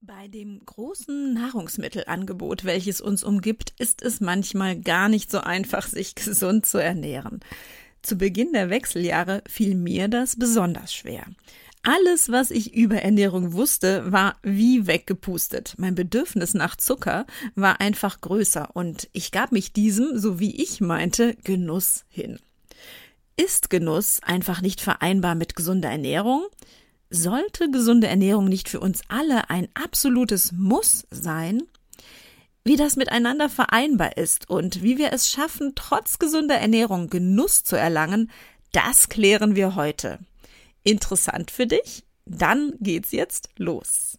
Bei dem großen Nahrungsmittelangebot, welches uns umgibt, ist es manchmal gar nicht so einfach, sich gesund zu ernähren. Zu Beginn der Wechseljahre fiel mir das besonders schwer. Alles, was ich über Ernährung wusste, war wie weggepustet. Mein Bedürfnis nach Zucker war einfach größer und ich gab mich diesem, so wie ich meinte, Genuss hin. Ist Genuss einfach nicht vereinbar mit gesunder Ernährung? Sollte gesunde Ernährung nicht für uns alle ein absolutes Muss sein? Wie das miteinander vereinbar ist und wie wir es schaffen, trotz gesunder Ernährung Genuss zu erlangen, das klären wir heute. Interessant für dich? Dann geht's jetzt los.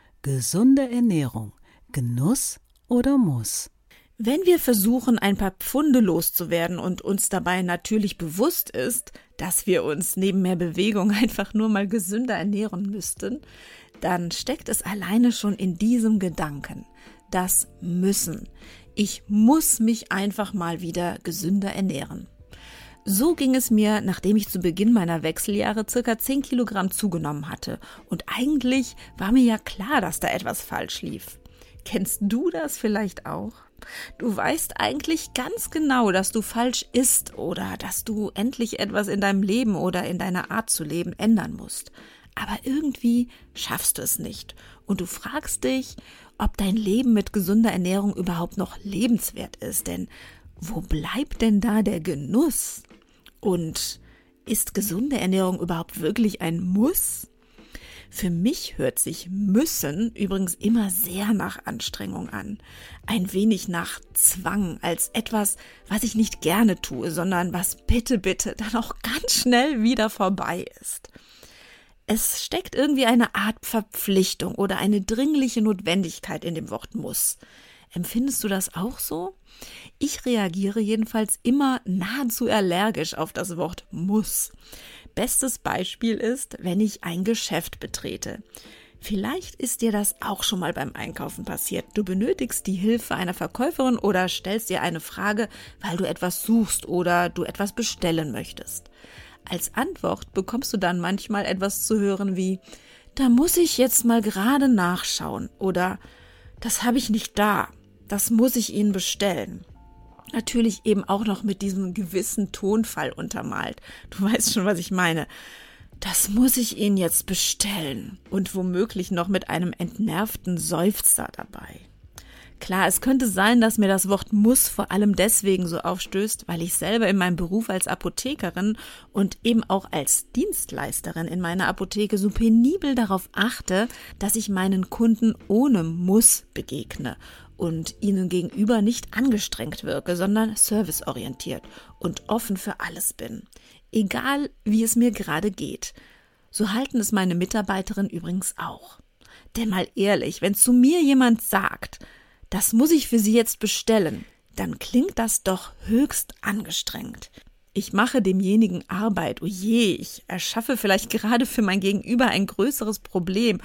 Gesunde Ernährung. Genuss oder Muss? Wenn wir versuchen, ein paar Pfunde loszuwerden und uns dabei natürlich bewusst ist, dass wir uns neben mehr Bewegung einfach nur mal gesünder ernähren müssten, dann steckt es alleine schon in diesem Gedanken. Das müssen. Ich muss mich einfach mal wieder gesünder ernähren. So ging es mir, nachdem ich zu Beginn meiner Wechseljahre circa 10 Kilogramm zugenommen hatte. Und eigentlich war mir ja klar, dass da etwas falsch lief. Kennst du das vielleicht auch? Du weißt eigentlich ganz genau, dass du falsch isst oder dass du endlich etwas in deinem Leben oder in deiner Art zu leben ändern musst. Aber irgendwie schaffst du es nicht. Und du fragst dich, ob dein Leben mit gesunder Ernährung überhaupt noch lebenswert ist. Denn wo bleibt denn da der Genuss? Und ist gesunde Ernährung überhaupt wirklich ein Muss? Für mich hört sich müssen übrigens immer sehr nach Anstrengung an. Ein wenig nach Zwang, als etwas, was ich nicht gerne tue, sondern was bitte, bitte dann auch ganz schnell wieder vorbei ist. Es steckt irgendwie eine Art Verpflichtung oder eine dringliche Notwendigkeit in dem Wort muss. Empfindest du das auch so? Ich reagiere jedenfalls immer nahezu allergisch auf das Wort muss. Bestes Beispiel ist, wenn ich ein Geschäft betrete. Vielleicht ist dir das auch schon mal beim Einkaufen passiert. Du benötigst die Hilfe einer Verkäuferin oder stellst dir eine Frage, weil du etwas suchst oder du etwas bestellen möchtest. Als Antwort bekommst du dann manchmal etwas zu hören wie da muss ich jetzt mal gerade nachschauen oder das habe ich nicht da das muss ich Ihnen bestellen. Natürlich eben auch noch mit diesem gewissen Tonfall untermalt. Du weißt schon, was ich meine. Das muss ich Ihnen jetzt bestellen. Und womöglich noch mit einem entnervten Seufzer dabei. Klar, es könnte sein, dass mir das Wort muss vor allem deswegen so aufstößt, weil ich selber in meinem Beruf als Apothekerin und eben auch als Dienstleisterin in meiner Apotheke so penibel darauf achte, dass ich meinen Kunden ohne Muss begegne und ihnen gegenüber nicht angestrengt wirke, sondern serviceorientiert und offen für alles bin. Egal, wie es mir gerade geht. So halten es meine Mitarbeiterinnen übrigens auch. Denn mal ehrlich, wenn zu mir jemand sagt, das muss ich für Sie jetzt bestellen, dann klingt das doch höchst angestrengt. Ich mache demjenigen Arbeit, oh je, ich erschaffe vielleicht gerade für mein Gegenüber ein größeres Problem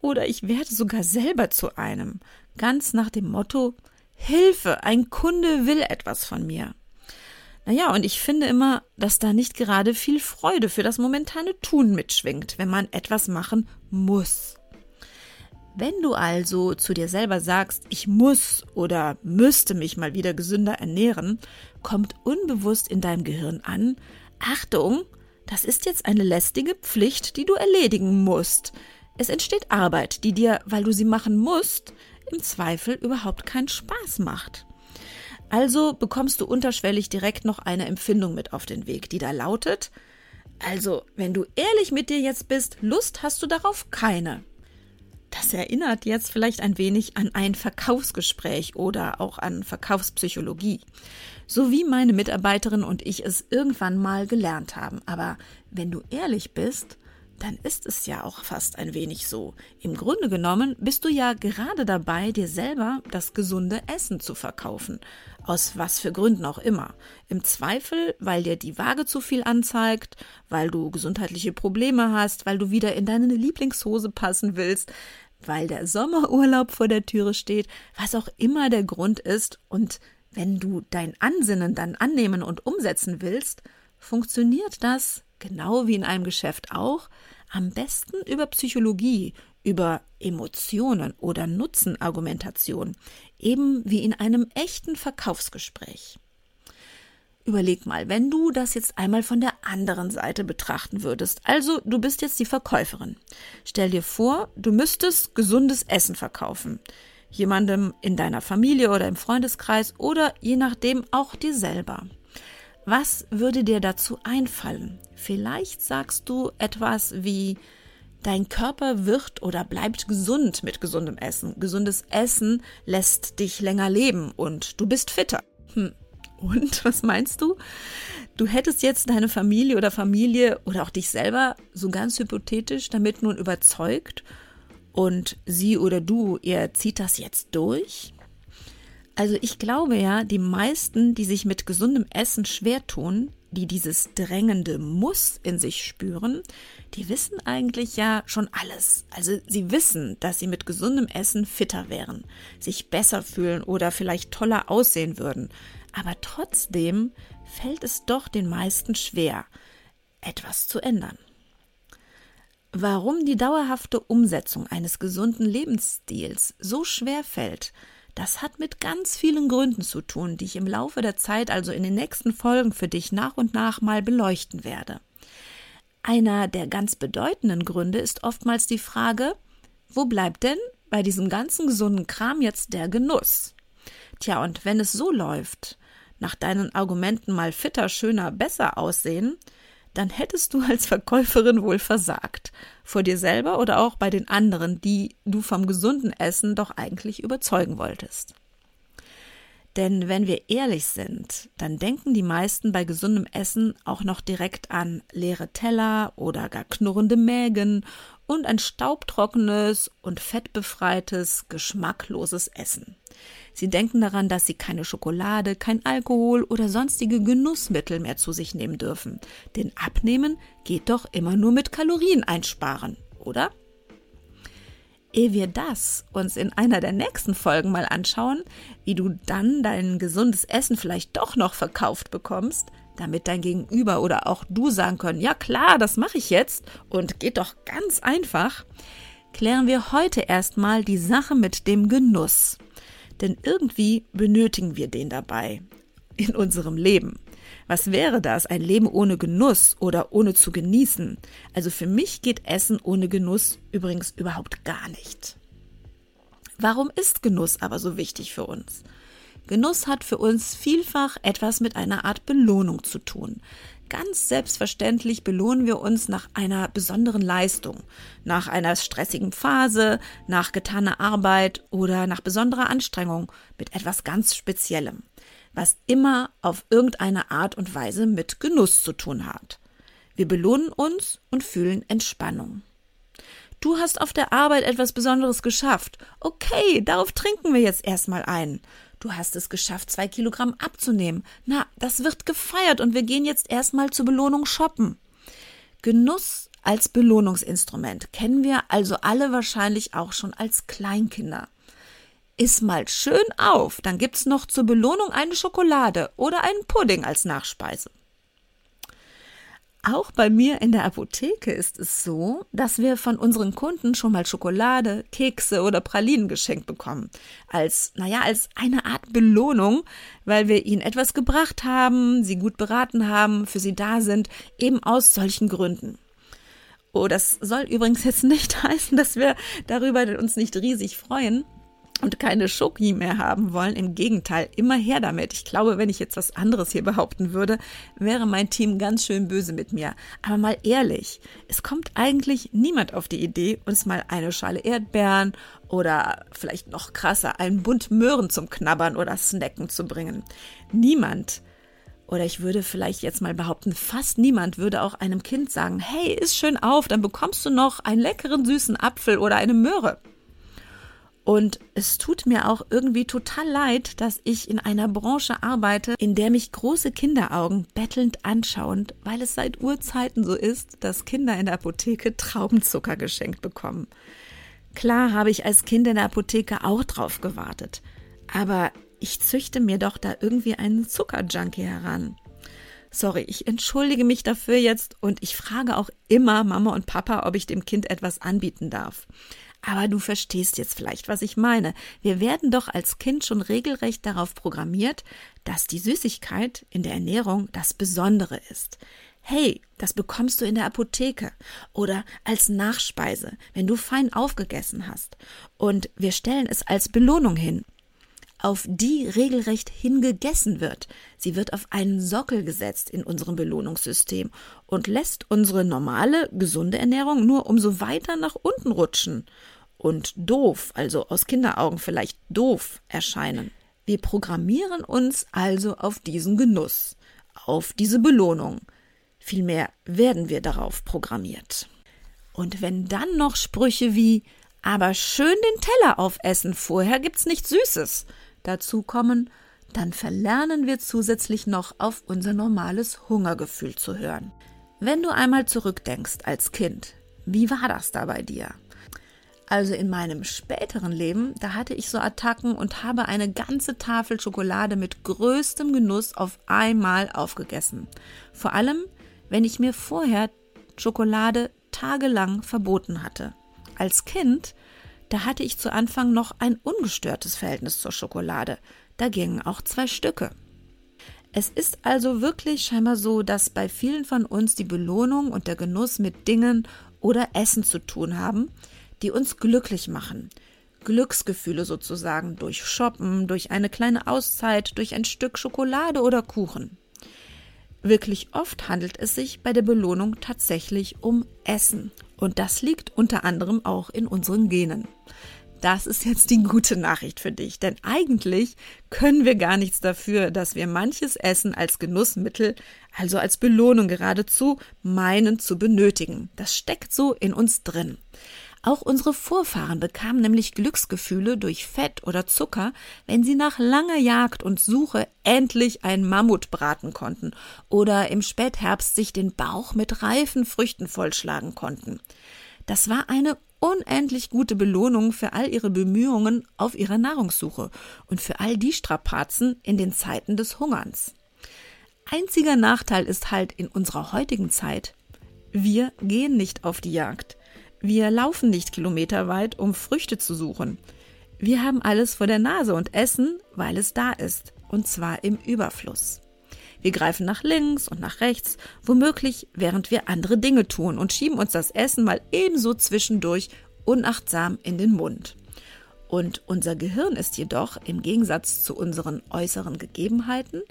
oder ich werde sogar selber zu einem ganz nach dem Motto Hilfe, ein Kunde will etwas von mir. Naja, und ich finde immer, dass da nicht gerade viel Freude für das momentane Tun mitschwingt, wenn man etwas machen muss. Wenn du also zu dir selber sagst, ich muss oder müsste mich mal wieder gesünder ernähren, kommt unbewusst in deinem Gehirn an, Achtung, das ist jetzt eine lästige Pflicht, die du erledigen musst. Es entsteht Arbeit, die dir, weil du sie machen musst, im Zweifel überhaupt keinen Spaß macht. Also bekommst du unterschwellig direkt noch eine Empfindung mit auf den Weg, die da lautet, also, wenn du ehrlich mit dir jetzt bist, Lust hast du darauf keine. Das erinnert jetzt vielleicht ein wenig an ein Verkaufsgespräch oder auch an Verkaufspsychologie. So wie meine Mitarbeiterin und ich es irgendwann mal gelernt haben. Aber wenn du ehrlich bist, dann ist es ja auch fast ein wenig so. Im Grunde genommen bist du ja gerade dabei, dir selber das gesunde Essen zu verkaufen. Aus was für Gründen auch immer. Im Zweifel, weil dir die Waage zu viel anzeigt, weil du gesundheitliche Probleme hast, weil du wieder in deine Lieblingshose passen willst, weil der Sommerurlaub vor der Türe steht, was auch immer der Grund ist. Und wenn du dein Ansinnen dann annehmen und umsetzen willst, funktioniert das genau wie in einem Geschäft auch, am besten über Psychologie, über Emotionen oder Nutzenargumentation, eben wie in einem echten Verkaufsgespräch. Überleg mal, wenn du das jetzt einmal von der anderen Seite betrachten würdest. Also, du bist jetzt die Verkäuferin. Stell dir vor, du müsstest gesundes Essen verkaufen. Jemandem in deiner Familie oder im Freundeskreis oder je nachdem auch dir selber. Was würde dir dazu einfallen? Vielleicht sagst du etwas wie Dein Körper wird oder bleibt gesund mit gesundem Essen. Gesundes Essen lässt dich länger leben und du bist fitter. Hm. Und was meinst du? Du hättest jetzt deine Familie oder Familie oder auch dich selber so ganz hypothetisch damit nun überzeugt und sie oder du, ihr zieht das jetzt durch? Also ich glaube ja, die meisten, die sich mit gesundem Essen schwer tun, die dieses drängende Muss in sich spüren, die wissen eigentlich ja schon alles. Also sie wissen, dass sie mit gesundem Essen fitter wären, sich besser fühlen oder vielleicht toller aussehen würden. Aber trotzdem fällt es doch den meisten schwer, etwas zu ändern. Warum die dauerhafte Umsetzung eines gesunden Lebensstils so schwer fällt, das hat mit ganz vielen Gründen zu tun, die ich im Laufe der Zeit, also in den nächsten Folgen für dich nach und nach mal beleuchten werde. Einer der ganz bedeutenden Gründe ist oftmals die Frage, wo bleibt denn bei diesem ganzen gesunden Kram jetzt der Genuss? Tja, und wenn es so läuft, nach deinen Argumenten mal fitter, schöner, besser aussehen, dann hättest du als Verkäuferin wohl versagt. Vor dir selber oder auch bei den anderen, die du vom gesunden Essen doch eigentlich überzeugen wolltest. Denn wenn wir ehrlich sind, dann denken die meisten bei gesundem Essen auch noch direkt an leere Teller oder gar knurrende Mägen und ein staubtrockenes und fettbefreites, geschmackloses Essen. Sie denken daran, dass sie keine Schokolade, kein Alkohol oder sonstige Genussmittel mehr zu sich nehmen dürfen. Denn abnehmen geht doch immer nur mit Kalorien einsparen, oder? Ehe wir das uns in einer der nächsten Folgen mal anschauen, wie du dann dein gesundes Essen vielleicht doch noch verkauft bekommst, damit dein Gegenüber oder auch du sagen können, ja klar, das mache ich jetzt und geht doch ganz einfach, klären wir heute erstmal die Sache mit dem Genuss. Denn irgendwie benötigen wir den dabei in unserem Leben. Was wäre das? Ein Leben ohne Genuss oder ohne zu genießen? Also für mich geht Essen ohne Genuss übrigens überhaupt gar nicht. Warum ist Genuss aber so wichtig für uns? Genuss hat für uns vielfach etwas mit einer Art Belohnung zu tun. Ganz selbstverständlich belohnen wir uns nach einer besonderen Leistung, nach einer stressigen Phase, nach getaner Arbeit oder nach besonderer Anstrengung mit etwas ganz Speziellem, was immer auf irgendeine Art und Weise mit Genuss zu tun hat. Wir belohnen uns und fühlen Entspannung. Du hast auf der Arbeit etwas Besonderes geschafft. Okay, darauf trinken wir jetzt erstmal ein. Du hast es geschafft, zwei Kilogramm abzunehmen. Na, das wird gefeiert und wir gehen jetzt erstmal zur Belohnung shoppen. Genuss als Belohnungsinstrument kennen wir also alle wahrscheinlich auch schon als Kleinkinder. Iss mal schön auf, dann gibt's noch zur Belohnung eine Schokolade oder einen Pudding als Nachspeise. Auch bei mir in der Apotheke ist es so, dass wir von unseren Kunden schon mal Schokolade, Kekse oder Pralinen geschenkt bekommen. Als, naja, als eine Art Belohnung, weil wir ihnen etwas gebracht haben, sie gut beraten haben, für sie da sind, eben aus solchen Gründen. Oh, das soll übrigens jetzt nicht heißen, dass wir darüber uns nicht riesig freuen. Und keine Schoki mehr haben wollen. Im Gegenteil, immer her damit. Ich glaube, wenn ich jetzt was anderes hier behaupten würde, wäre mein Team ganz schön böse mit mir. Aber mal ehrlich, es kommt eigentlich niemand auf die Idee, uns mal eine Schale Erdbeeren oder vielleicht noch krasser, einen Bund Möhren zum Knabbern oder Snacken zu bringen. Niemand oder ich würde vielleicht jetzt mal behaupten, fast niemand würde auch einem Kind sagen, hey, iss schön auf, dann bekommst du noch einen leckeren süßen Apfel oder eine Möhre. Und es tut mir auch irgendwie total leid, dass ich in einer Branche arbeite, in der mich große Kinderaugen bettelnd anschauen, weil es seit Urzeiten so ist, dass Kinder in der Apotheke Traubenzucker geschenkt bekommen. Klar habe ich als Kind in der Apotheke auch drauf gewartet, aber ich züchte mir doch da irgendwie einen Zuckerjunkie heran. Sorry, ich entschuldige mich dafür jetzt und ich frage auch immer Mama und Papa, ob ich dem Kind etwas anbieten darf. Aber du verstehst jetzt vielleicht, was ich meine. Wir werden doch als Kind schon regelrecht darauf programmiert, dass die Süßigkeit in der Ernährung das Besondere ist. Hey, das bekommst du in der Apotheke oder als Nachspeise, wenn du fein aufgegessen hast. Und wir stellen es als Belohnung hin, auf die regelrecht hingegessen wird. Sie wird auf einen Sockel gesetzt in unserem Belohnungssystem und lässt unsere normale, gesunde Ernährung nur umso weiter nach unten rutschen und doof, also aus Kinderaugen vielleicht doof erscheinen. Wir programmieren uns also auf diesen Genuss, auf diese Belohnung. Vielmehr werden wir darauf programmiert. Und wenn dann noch Sprüche wie aber schön den Teller aufessen, vorher gibt's nichts Süßes dazu kommen, dann verlernen wir zusätzlich noch auf unser normales Hungergefühl zu hören. Wenn du einmal zurückdenkst als Kind, wie war das da bei dir? Also in meinem späteren Leben, da hatte ich so Attacken und habe eine ganze Tafel Schokolade mit größtem Genuss auf einmal aufgegessen. Vor allem, wenn ich mir vorher Schokolade tagelang verboten hatte. Als Kind, da hatte ich zu Anfang noch ein ungestörtes Verhältnis zur Schokolade. Da gingen auch zwei Stücke. Es ist also wirklich scheinbar so, dass bei vielen von uns die Belohnung und der Genuss mit Dingen oder Essen zu tun haben, die uns glücklich machen. Glücksgefühle sozusagen durch Shoppen, durch eine kleine Auszeit, durch ein Stück Schokolade oder Kuchen. Wirklich oft handelt es sich bei der Belohnung tatsächlich um Essen. Und das liegt unter anderem auch in unseren Genen. Das ist jetzt die gute Nachricht für dich, denn eigentlich können wir gar nichts dafür, dass wir manches Essen als Genussmittel, also als Belohnung geradezu, meinen zu benötigen. Das steckt so in uns drin. Auch unsere Vorfahren bekamen nämlich Glücksgefühle durch Fett oder Zucker, wenn sie nach langer Jagd und Suche endlich ein Mammut braten konnten oder im Spätherbst sich den Bauch mit reifen Früchten vollschlagen konnten. Das war eine unendlich gute Belohnung für all ihre Bemühungen auf ihrer Nahrungssuche und für all die Strapazen in den Zeiten des Hungerns. Einziger Nachteil ist halt in unserer heutigen Zeit, wir gehen nicht auf die Jagd. Wir laufen nicht kilometerweit, um Früchte zu suchen. Wir haben alles vor der Nase und essen, weil es da ist, und zwar im Überfluss. Wir greifen nach links und nach rechts, womöglich während wir andere Dinge tun und schieben uns das Essen mal ebenso zwischendurch unachtsam in den Mund. Und unser Gehirn ist jedoch im Gegensatz zu unseren äußeren Gegebenheiten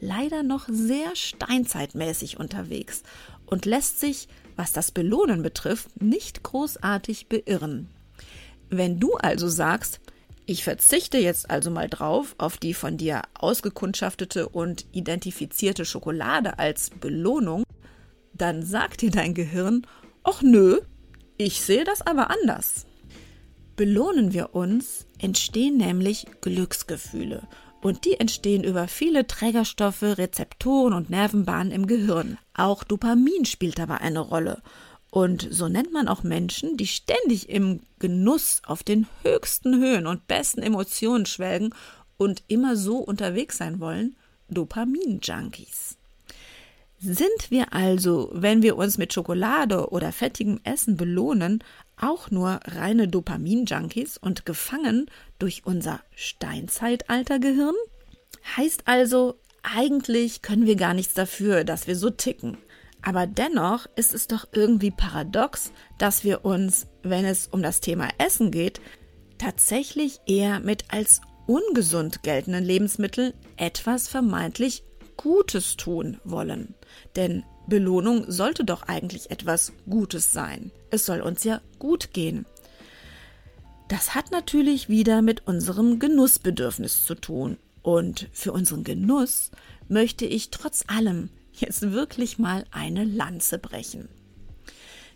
leider noch sehr steinzeitmäßig unterwegs und lässt sich was das Belohnen betrifft, nicht großartig beirren. Wenn du also sagst, ich verzichte jetzt also mal drauf auf die von dir ausgekundschaftete und identifizierte Schokolade als Belohnung, dann sagt dir dein Gehirn, ach nö, ich sehe das aber anders. Belohnen wir uns, entstehen nämlich Glücksgefühle und die entstehen über viele Trägerstoffe, Rezeptoren und Nervenbahnen im Gehirn. Auch Dopamin spielt dabei eine Rolle. Und so nennt man auch Menschen, die ständig im Genuss auf den höchsten Höhen und besten Emotionen schwelgen und immer so unterwegs sein wollen, Dopamin-Junkies. Sind wir also, wenn wir uns mit Schokolade oder fettigem Essen belohnen, auch nur reine Dopamin-Junkies und gefangen durch unser Steinzeitaltergehirn? Heißt also, eigentlich können wir gar nichts dafür, dass wir so ticken. Aber dennoch ist es doch irgendwie paradox, dass wir uns, wenn es um das Thema Essen geht, tatsächlich eher mit als ungesund geltenden Lebensmitteln etwas vermeintlich Gutes tun wollen. Denn Belohnung sollte doch eigentlich etwas Gutes sein. Es soll uns ja gut gehen. Das hat natürlich wieder mit unserem Genussbedürfnis zu tun. Und für unseren Genuss möchte ich trotz allem jetzt wirklich mal eine Lanze brechen.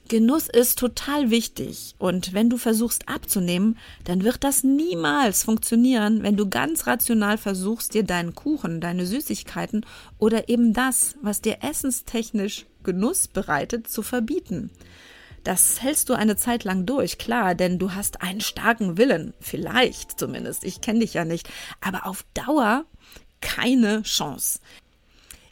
Genuss ist total wichtig und wenn du versuchst abzunehmen, dann wird das niemals funktionieren, wenn du ganz rational versuchst, dir deinen Kuchen, deine Süßigkeiten oder eben das, was dir essenstechnisch Genuss bereitet, zu verbieten. Das hältst du eine Zeit lang durch, klar, denn du hast einen starken Willen, vielleicht zumindest, ich kenne dich ja nicht, aber auf Dauer keine Chance.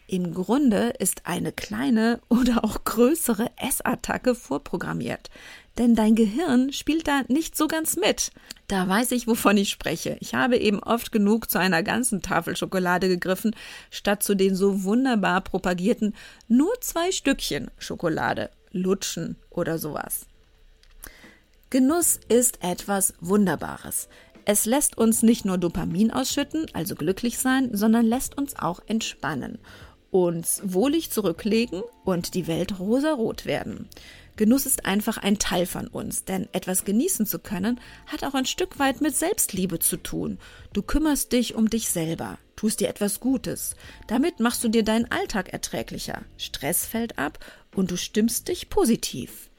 Im Grunde ist eine kleine oder auch größere Essattacke vorprogrammiert. Denn dein Gehirn spielt da nicht so ganz mit. Da weiß ich, wovon ich spreche. Ich habe eben oft genug zu einer ganzen Tafel Schokolade gegriffen, statt zu den so wunderbar propagierten nur zwei Stückchen Schokolade, Lutschen oder sowas. Genuss ist etwas Wunderbares. Es lässt uns nicht nur Dopamin ausschütten, also glücklich sein, sondern lässt uns auch entspannen uns wohlig zurücklegen und die Welt rosarot werden. Genuss ist einfach ein Teil von uns, denn etwas genießen zu können, hat auch ein Stück weit mit Selbstliebe zu tun. Du kümmerst dich um dich selber, tust dir etwas Gutes. Damit machst du dir deinen Alltag erträglicher. Stress fällt ab und du stimmst dich positiv.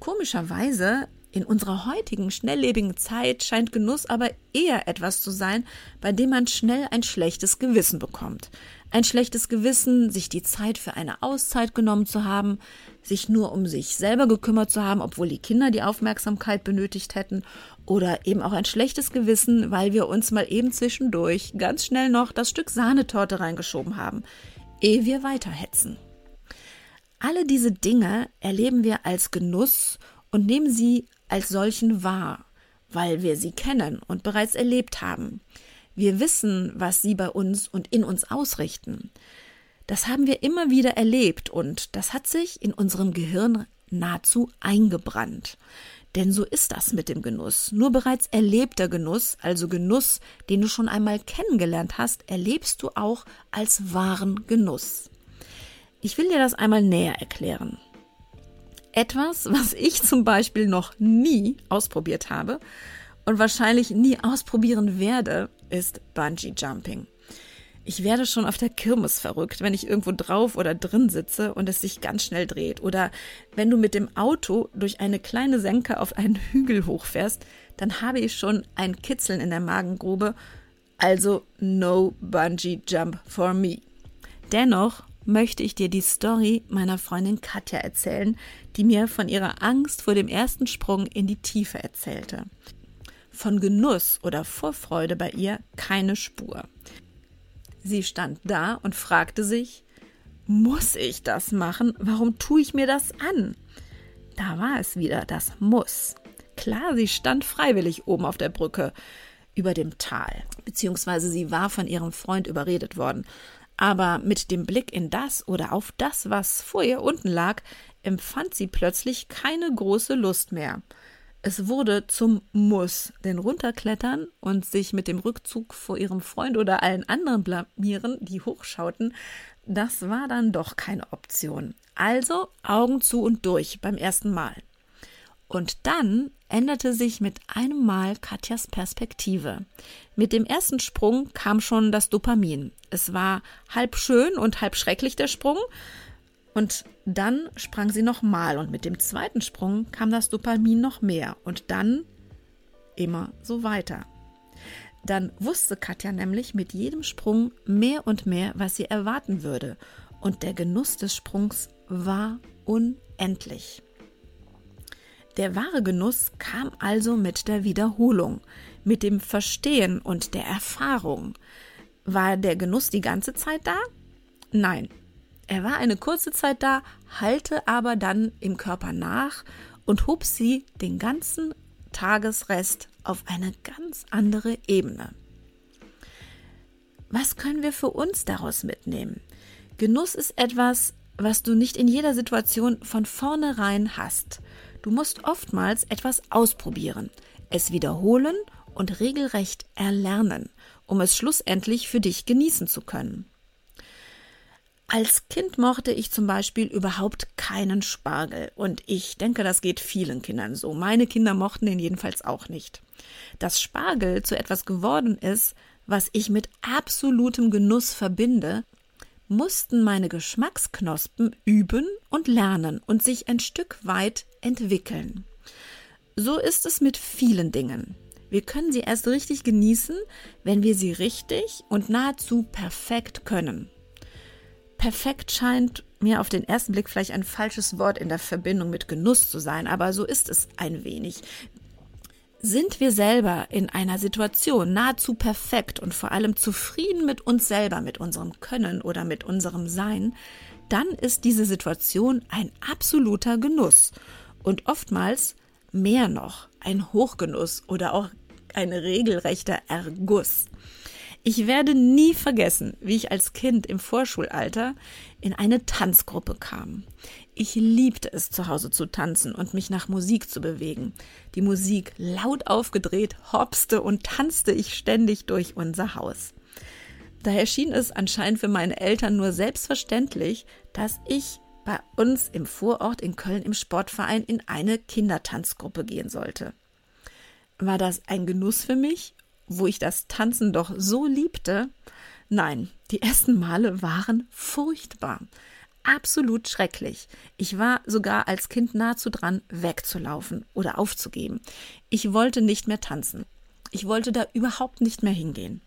Komischerweise in unserer heutigen schnelllebigen Zeit scheint Genuss aber eher etwas zu sein, bei dem man schnell ein schlechtes Gewissen bekommt. Ein schlechtes Gewissen, sich die Zeit für eine Auszeit genommen zu haben, sich nur um sich selber gekümmert zu haben, obwohl die Kinder die Aufmerksamkeit benötigt hätten, oder eben auch ein schlechtes Gewissen, weil wir uns mal eben zwischendurch ganz schnell noch das Stück Sahnetorte reingeschoben haben, ehe wir weiterhetzen. Alle diese Dinge erleben wir als Genuss und nehmen sie als solchen wahr, weil wir sie kennen und bereits erlebt haben. Wir wissen, was sie bei uns und in uns ausrichten. Das haben wir immer wieder erlebt und das hat sich in unserem Gehirn nahezu eingebrannt. Denn so ist das mit dem Genuss. Nur bereits erlebter Genuss, also Genuss, den du schon einmal kennengelernt hast, erlebst du auch als wahren Genuss. Ich will dir das einmal näher erklären. Etwas, was ich zum Beispiel noch nie ausprobiert habe und wahrscheinlich nie ausprobieren werde, ist Bungee Jumping. Ich werde schon auf der Kirmes verrückt, wenn ich irgendwo drauf oder drin sitze und es sich ganz schnell dreht. Oder wenn du mit dem Auto durch eine kleine Senke auf einen Hügel hochfährst, dann habe ich schon ein Kitzeln in der Magengrube. Also no Bungee Jump for me. Dennoch möchte ich dir die Story meiner Freundin Katja erzählen, die mir von ihrer Angst vor dem ersten Sprung in die Tiefe erzählte. Von Genuss oder Vorfreude bei ihr keine Spur. Sie stand da und fragte sich, muss ich das machen? Warum tue ich mir das an? Da war es wieder, das Muss. Klar, sie stand freiwillig oben auf der Brücke über dem Tal, beziehungsweise sie war von ihrem Freund überredet worden. Aber mit dem Blick in das oder auf das, was vor ihr unten lag, empfand sie plötzlich keine große Lust mehr. Es wurde zum Muss, denn runterklettern und sich mit dem Rückzug vor ihrem Freund oder allen anderen blamieren, die hochschauten, das war dann doch keine Option. Also Augen zu und durch beim ersten Mal. Und dann änderte sich mit einem Mal Katjas Perspektive. Mit dem ersten Sprung kam schon das Dopamin. Es war halb schön und halb schrecklich der Sprung. Und dann sprang sie nochmal und mit dem zweiten Sprung kam das Dopamin noch mehr und dann immer so weiter. Dann wusste Katja nämlich mit jedem Sprung mehr und mehr, was sie erwarten würde. Und der Genuss des Sprungs war unendlich. Der wahre Genuss kam also mit der Wiederholung, mit dem Verstehen und der Erfahrung. War der Genuss die ganze Zeit da? Nein. Er war eine kurze Zeit da, halte aber dann im Körper nach und hob sie den ganzen Tagesrest auf eine ganz andere Ebene. Was können wir für uns daraus mitnehmen? Genuss ist etwas, was du nicht in jeder Situation von vornherein hast. Du musst oftmals etwas ausprobieren, es wiederholen und regelrecht erlernen, um es schlussendlich für dich genießen zu können. Als Kind mochte ich zum Beispiel überhaupt keinen Spargel. Und ich denke, das geht vielen Kindern so. Meine Kinder mochten den jedenfalls auch nicht. Dass Spargel zu etwas geworden ist, was ich mit absolutem Genuss verbinde, mussten meine Geschmacksknospen üben und lernen und sich ein Stück weit entwickeln. So ist es mit vielen Dingen. Wir können sie erst richtig genießen, wenn wir sie richtig und nahezu perfekt können perfekt scheint mir auf den ersten Blick vielleicht ein falsches Wort in der Verbindung mit Genuss zu sein, aber so ist es ein wenig. Sind wir selber in einer Situation nahezu perfekt und vor allem zufrieden mit uns selber, mit unserem Können oder mit unserem Sein, dann ist diese Situation ein absoluter Genuss und oftmals mehr noch ein Hochgenuss oder auch ein regelrechter Erguss. Ich werde nie vergessen, wie ich als Kind im Vorschulalter in eine Tanzgruppe kam. Ich liebte es, zu Hause zu tanzen und mich nach Musik zu bewegen. Die Musik laut aufgedreht, hopste und tanzte ich ständig durch unser Haus. Daher schien es anscheinend für meine Eltern nur selbstverständlich, dass ich bei uns im Vorort in Köln im Sportverein in eine Kindertanzgruppe gehen sollte. War das ein Genuss für mich wo ich das Tanzen doch so liebte, nein, die ersten Male waren furchtbar. Absolut schrecklich. Ich war sogar als Kind nahezu dran, wegzulaufen oder aufzugeben. Ich wollte nicht mehr tanzen. Ich wollte da überhaupt nicht mehr hingehen.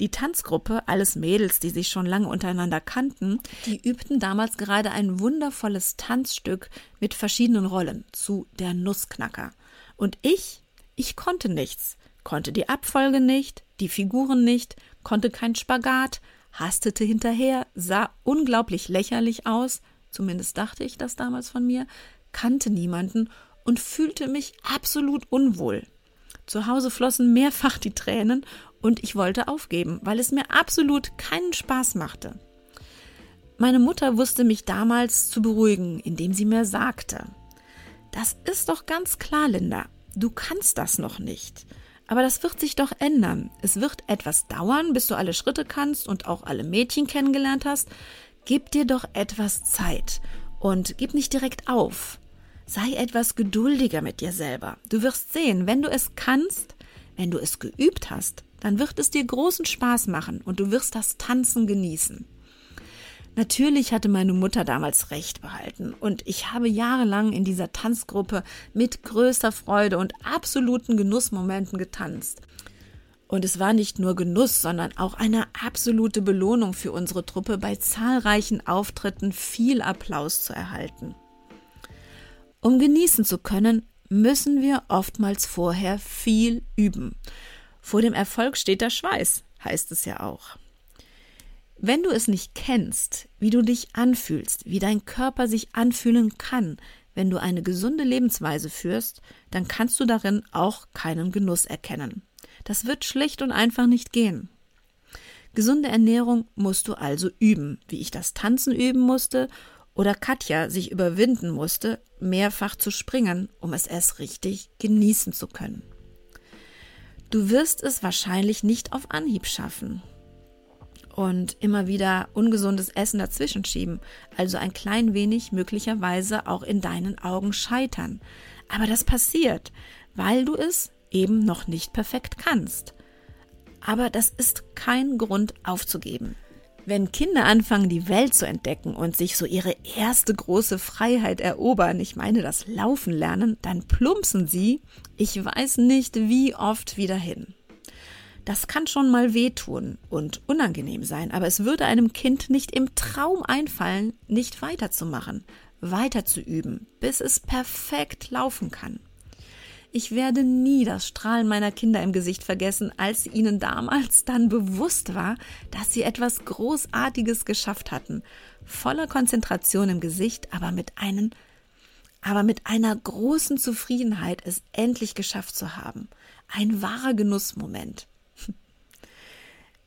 Die Tanzgruppe, alles Mädels, die sich schon lange untereinander kannten, die übten damals gerade ein wundervolles Tanzstück mit verschiedenen Rollen zu der Nussknacker. Und ich, ich konnte nichts konnte die Abfolge nicht, die Figuren nicht, konnte kein Spagat, hastete hinterher, sah unglaublich lächerlich aus, zumindest dachte ich das damals von mir, kannte niemanden und fühlte mich absolut unwohl. Zu Hause flossen mehrfach die Tränen und ich wollte aufgeben, weil es mir absolut keinen Spaß machte. Meine Mutter wusste mich damals zu beruhigen, indem sie mir sagte, das ist doch ganz klar, Linda, du kannst das noch nicht. Aber das wird sich doch ändern. Es wird etwas dauern, bis du alle Schritte kannst und auch alle Mädchen kennengelernt hast. Gib dir doch etwas Zeit und gib nicht direkt auf. Sei etwas geduldiger mit dir selber. Du wirst sehen, wenn du es kannst, wenn du es geübt hast, dann wird es dir großen Spaß machen und du wirst das Tanzen genießen. Natürlich hatte meine Mutter damals recht behalten und ich habe jahrelang in dieser Tanzgruppe mit größter Freude und absoluten Genussmomenten getanzt. Und es war nicht nur Genuss, sondern auch eine absolute Belohnung für unsere Truppe, bei zahlreichen Auftritten viel Applaus zu erhalten. Um genießen zu können, müssen wir oftmals vorher viel üben. Vor dem Erfolg steht der Schweiß, heißt es ja auch. Wenn du es nicht kennst, wie du dich anfühlst, wie dein Körper sich anfühlen kann, wenn du eine gesunde Lebensweise führst, dann kannst du darin auch keinen Genuss erkennen. Das wird schlicht und einfach nicht gehen. Gesunde Ernährung musst du also üben, wie ich das Tanzen üben musste oder Katja sich überwinden musste, mehrfach zu springen, um es erst richtig genießen zu können. Du wirst es wahrscheinlich nicht auf Anhieb schaffen und immer wieder ungesundes Essen dazwischen schieben, also ein klein wenig möglicherweise auch in deinen Augen scheitern. Aber das passiert, weil du es eben noch nicht perfekt kannst. Aber das ist kein Grund aufzugeben. Wenn Kinder anfangen, die Welt zu entdecken und sich so ihre erste große Freiheit erobern, ich meine das Laufen lernen, dann plumpsen sie, ich weiß nicht wie oft wieder hin. Das kann schon mal wehtun und unangenehm sein, aber es würde einem Kind nicht im Traum einfallen, nicht weiterzumachen, weiterzuüben, bis es perfekt laufen kann. Ich werde nie das Strahlen meiner Kinder im Gesicht vergessen, als ihnen damals dann bewusst war, dass sie etwas Großartiges geschafft hatten. Voller Konzentration im Gesicht, aber mit einem, aber mit einer großen Zufriedenheit, es endlich geschafft zu haben. Ein wahrer Genussmoment.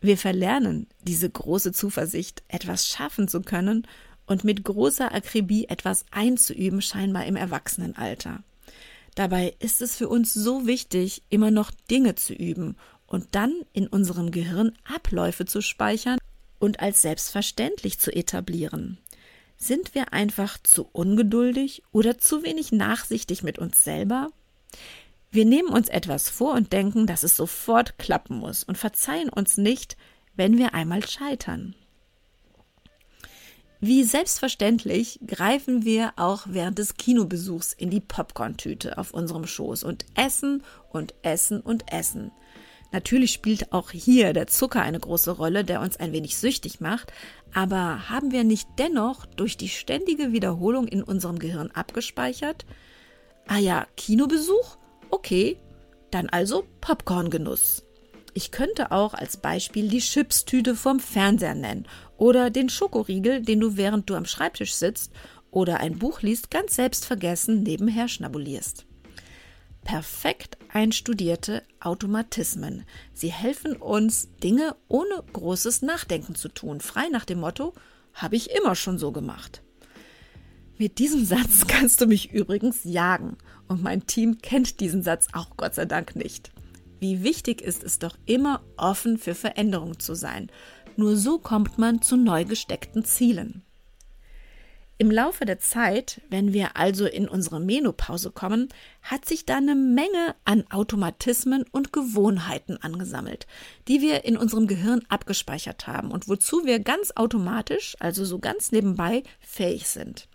Wir verlernen diese große Zuversicht, etwas schaffen zu können und mit großer Akribie etwas einzuüben, scheinbar im Erwachsenenalter. Dabei ist es für uns so wichtig, immer noch Dinge zu üben und dann in unserem Gehirn Abläufe zu speichern und als selbstverständlich zu etablieren. Sind wir einfach zu ungeduldig oder zu wenig nachsichtig mit uns selber? Wir nehmen uns etwas vor und denken, dass es sofort klappen muss und verzeihen uns nicht, wenn wir einmal scheitern. Wie selbstverständlich greifen wir auch während des Kinobesuchs in die Popcorn-Tüte auf unserem Schoß und essen und essen und essen. Natürlich spielt auch hier der Zucker eine große Rolle, der uns ein wenig süchtig macht, aber haben wir nicht dennoch durch die ständige Wiederholung in unserem Gehirn abgespeichert? Ah ja, Kinobesuch? Okay, dann also Popcorngenuss. Ich könnte auch als Beispiel die Chipstüte vom Fernseher nennen oder den Schokoriegel, den du während du am Schreibtisch sitzt oder ein Buch liest, ganz selbstvergessen nebenher schnabulierst. Perfekt einstudierte Automatismen. Sie helfen uns, Dinge ohne großes Nachdenken zu tun, frei nach dem Motto, habe ich immer schon so gemacht. Mit diesem Satz kannst du mich übrigens jagen und mein Team kennt diesen Satz auch Gott sei Dank nicht. Wie wichtig ist es doch immer, offen für Veränderung zu sein. Nur so kommt man zu neu gesteckten Zielen. Im Laufe der Zeit, wenn wir also in unsere Menopause kommen, hat sich da eine Menge an Automatismen und Gewohnheiten angesammelt, die wir in unserem Gehirn abgespeichert haben und wozu wir ganz automatisch, also so ganz nebenbei, fähig sind.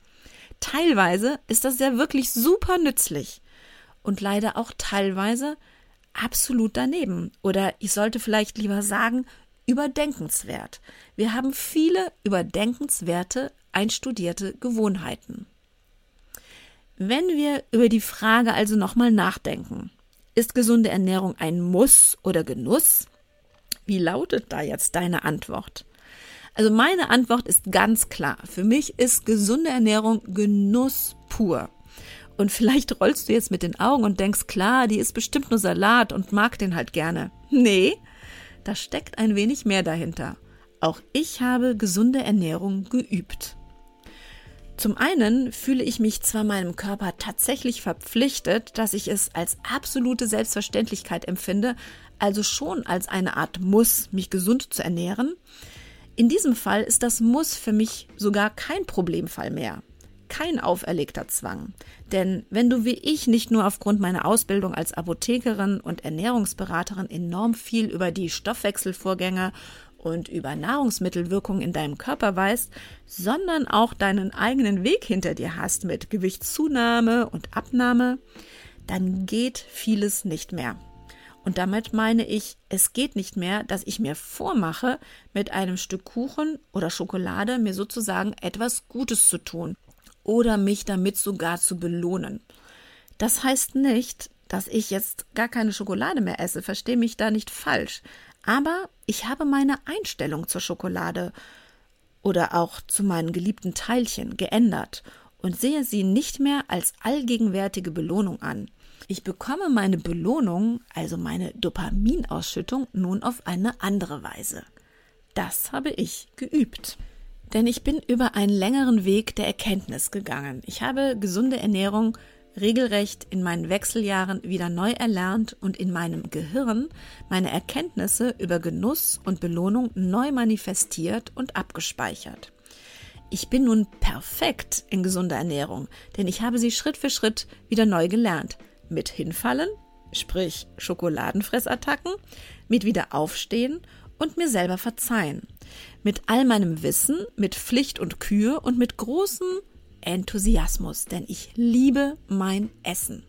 Teilweise ist das ja wirklich super nützlich und leider auch teilweise absolut daneben. Oder ich sollte vielleicht lieber sagen, überdenkenswert. Wir haben viele überdenkenswerte, einstudierte Gewohnheiten. Wenn wir über die Frage also nochmal nachdenken, ist gesunde Ernährung ein Muss oder Genuss? Wie lautet da jetzt deine Antwort? Also meine Antwort ist ganz klar. Für mich ist gesunde Ernährung Genuss pur. Und vielleicht rollst du jetzt mit den Augen und denkst, klar, die ist bestimmt nur Salat und mag den halt gerne. Nee, da steckt ein wenig mehr dahinter. Auch ich habe gesunde Ernährung geübt. Zum einen fühle ich mich zwar meinem Körper tatsächlich verpflichtet, dass ich es als absolute Selbstverständlichkeit empfinde, also schon als eine Art Muss, mich gesund zu ernähren. In diesem Fall ist das Muss für mich sogar kein Problemfall mehr kein auferlegter Zwang. Denn wenn du wie ich nicht nur aufgrund meiner Ausbildung als Apothekerin und Ernährungsberaterin enorm viel über die Stoffwechselvorgänge und über Nahrungsmittelwirkungen in deinem Körper weißt, sondern auch deinen eigenen Weg hinter dir hast mit Gewichtszunahme und Abnahme, dann geht vieles nicht mehr. Und damit meine ich, es geht nicht mehr, dass ich mir vormache, mit einem Stück Kuchen oder Schokolade mir sozusagen etwas Gutes zu tun oder mich damit sogar zu belohnen. Das heißt nicht, dass ich jetzt gar keine Schokolade mehr esse, verstehe mich da nicht falsch. Aber ich habe meine Einstellung zur Schokolade oder auch zu meinen geliebten Teilchen geändert und sehe sie nicht mehr als allgegenwärtige Belohnung an. Ich bekomme meine Belohnung, also meine Dopaminausschüttung, nun auf eine andere Weise. Das habe ich geübt. Denn ich bin über einen längeren Weg der Erkenntnis gegangen. Ich habe gesunde Ernährung regelrecht in meinen Wechseljahren wieder neu erlernt und in meinem Gehirn meine Erkenntnisse über Genuss und Belohnung neu manifestiert und abgespeichert. Ich bin nun perfekt in gesunder Ernährung, denn ich habe sie Schritt für Schritt wieder neu gelernt. Mit Hinfallen, sprich Schokoladenfressattacken, mit wieder aufstehen und mir selber verzeihen. Mit all meinem Wissen, mit Pflicht und Kühe und mit großem Enthusiasmus, denn ich liebe mein Essen.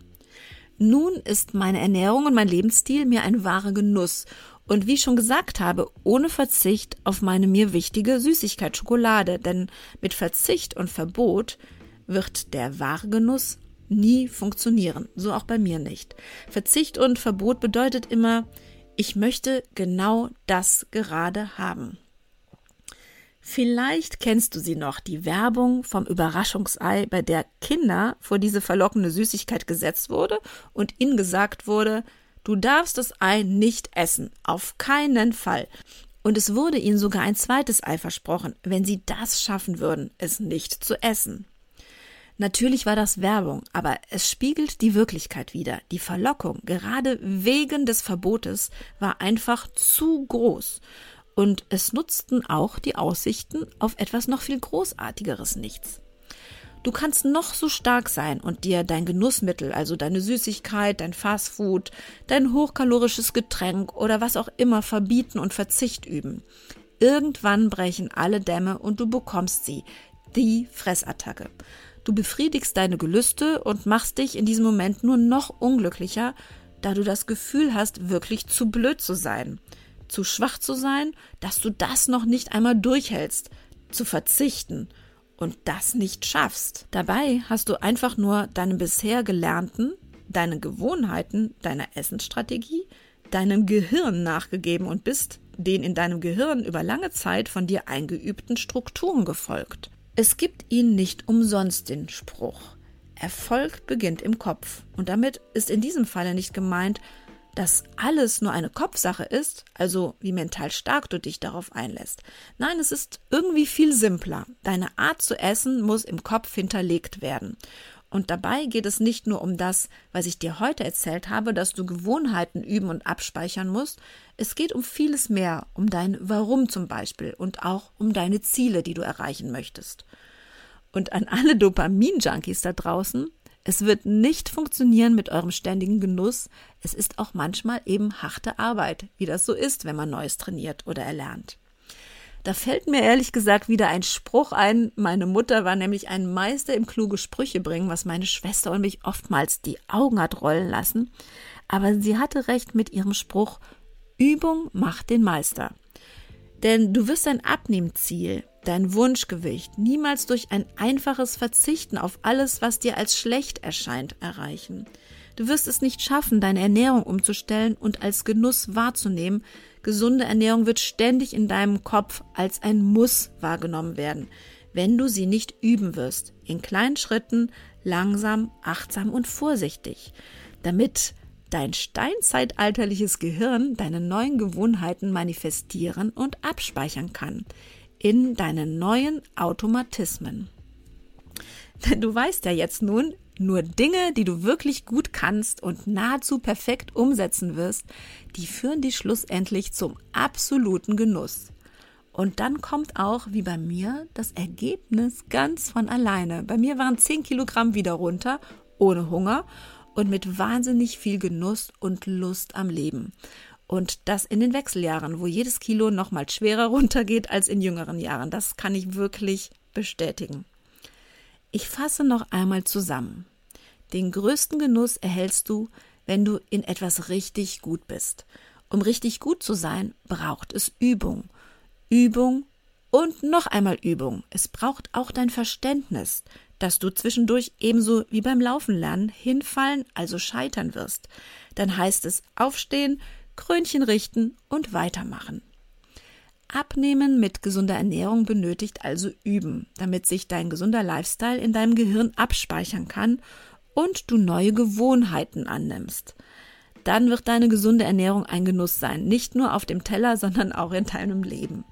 Nun ist meine Ernährung und mein Lebensstil mir ein wahrer Genuss und wie ich schon gesagt habe, ohne Verzicht auf meine mir wichtige Süßigkeit Schokolade, denn mit Verzicht und Verbot wird der wahre Genuss nie funktionieren, so auch bei mir nicht. Verzicht und Verbot bedeutet immer, ich möchte genau das gerade haben. Vielleicht kennst du sie noch, die Werbung vom Überraschungsei, bei der Kinder vor diese verlockende Süßigkeit gesetzt wurde und ihnen gesagt wurde, du darfst das Ei nicht essen, auf keinen Fall. Und es wurde ihnen sogar ein zweites Ei versprochen, wenn sie das schaffen würden, es nicht zu essen. Natürlich war das Werbung, aber es spiegelt die Wirklichkeit wider. Die Verlockung, gerade wegen des Verbotes, war einfach zu groß. Und es nutzten auch die Aussichten auf etwas noch viel Großartigeres nichts. Du kannst noch so stark sein und dir dein Genussmittel, also deine Süßigkeit, dein Fastfood, dein hochkalorisches Getränk oder was auch immer verbieten und Verzicht üben. Irgendwann brechen alle Dämme und du bekommst sie, die Fressattacke. Du befriedigst deine Gelüste und machst dich in diesem Moment nur noch unglücklicher, da du das Gefühl hast, wirklich zu blöd zu sein, zu schwach zu sein, dass du das noch nicht einmal durchhältst, zu verzichten und das nicht schaffst. Dabei hast du einfach nur deinem bisher gelernten, deinen Gewohnheiten, deiner Essensstrategie, deinem Gehirn nachgegeben und bist den in deinem Gehirn über lange Zeit von dir eingeübten Strukturen gefolgt. Es gibt ihnen nicht umsonst den Spruch. Erfolg beginnt im Kopf. Und damit ist in diesem Falle nicht gemeint, dass alles nur eine Kopfsache ist, also wie mental stark du dich darauf einlässt. Nein, es ist irgendwie viel simpler. Deine Art zu essen muss im Kopf hinterlegt werden. Und dabei geht es nicht nur um das, was ich dir heute erzählt habe, dass du Gewohnheiten üben und abspeichern musst. Es geht um vieles mehr, um dein Warum zum Beispiel und auch um deine Ziele, die du erreichen möchtest. Und an alle Dopamin-Junkies da draußen, es wird nicht funktionieren mit eurem ständigen Genuss. Es ist auch manchmal eben harte Arbeit, wie das so ist, wenn man Neues trainiert oder erlernt. Da fällt mir ehrlich gesagt wieder ein Spruch ein. Meine Mutter war nämlich ein Meister im kluge Sprüche bringen, was meine Schwester und mich oftmals die Augen hat rollen lassen. Aber sie hatte recht mit ihrem Spruch, Übung macht den Meister. Denn du wirst dein Abnehmziel, dein Wunschgewicht niemals durch ein einfaches Verzichten auf alles, was dir als schlecht erscheint, erreichen. Du wirst es nicht schaffen, deine Ernährung umzustellen und als Genuss wahrzunehmen, Gesunde Ernährung wird ständig in deinem Kopf als ein Muss wahrgenommen werden, wenn du sie nicht üben wirst. In kleinen Schritten, langsam, achtsam und vorsichtig. Damit dein steinzeitalterliches Gehirn deine neuen Gewohnheiten manifestieren und abspeichern kann. In deinen neuen Automatismen. Denn du weißt ja jetzt nun, nur Dinge, die du wirklich gut kannst und nahezu perfekt umsetzen wirst, die führen dich schlussendlich zum absoluten Genuss. Und dann kommt auch, wie bei mir, das Ergebnis ganz von alleine. Bei mir waren 10 Kilogramm wieder runter, ohne Hunger und mit wahnsinnig viel Genuss und Lust am Leben. Und das in den Wechseljahren, wo jedes Kilo noch mal schwerer runtergeht als in jüngeren Jahren. Das kann ich wirklich bestätigen. Ich fasse noch einmal zusammen. Den größten Genuss erhältst du, wenn du in etwas richtig gut bist. Um richtig gut zu sein, braucht es Übung. Übung und noch einmal Übung. Es braucht auch dein Verständnis, dass du zwischendurch ebenso wie beim Laufen lernen hinfallen, also scheitern wirst. Dann heißt es aufstehen, Krönchen richten und weitermachen. Abnehmen mit gesunder Ernährung benötigt also Üben, damit sich dein gesunder Lifestyle in deinem Gehirn abspeichern kann und du neue Gewohnheiten annimmst. Dann wird deine gesunde Ernährung ein Genuss sein, nicht nur auf dem Teller, sondern auch in deinem Leben.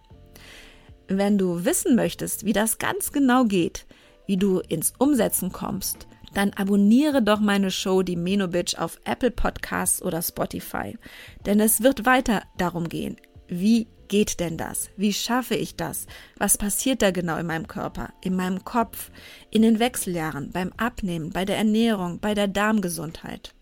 Wenn du wissen möchtest, wie das ganz genau geht, wie du ins Umsetzen kommst, dann abonniere doch meine Show Die Menobitch auf Apple Podcasts oder Spotify. Denn es wird weiter darum gehen, wie geht denn das? Wie schaffe ich das? Was passiert da genau in meinem Körper, in meinem Kopf, in den Wechseljahren, beim Abnehmen, bei der Ernährung, bei der Darmgesundheit?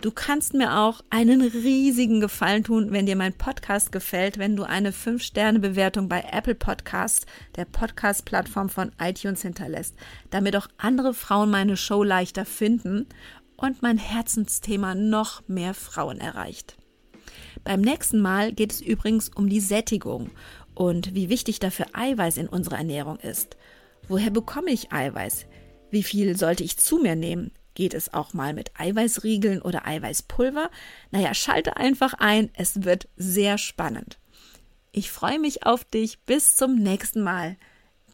Du kannst mir auch einen riesigen Gefallen tun, wenn dir mein Podcast gefällt, wenn du eine 5-Sterne-Bewertung bei Apple Podcasts, der Podcast-Plattform von iTunes hinterlässt, damit auch andere Frauen meine Show leichter finden und mein Herzensthema noch mehr Frauen erreicht. Beim nächsten Mal geht es übrigens um die Sättigung und wie wichtig dafür Eiweiß in unserer Ernährung ist. Woher bekomme ich Eiweiß? Wie viel sollte ich zu mir nehmen? Geht es auch mal mit Eiweißriegeln oder Eiweißpulver? Naja, schalte einfach ein, es wird sehr spannend. Ich freue mich auf dich. Bis zum nächsten Mal.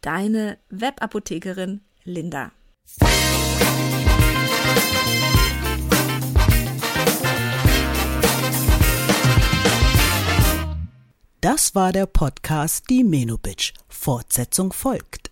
Deine Webapothekerin Linda. Das war der Podcast Die Menobitch. Fortsetzung folgt.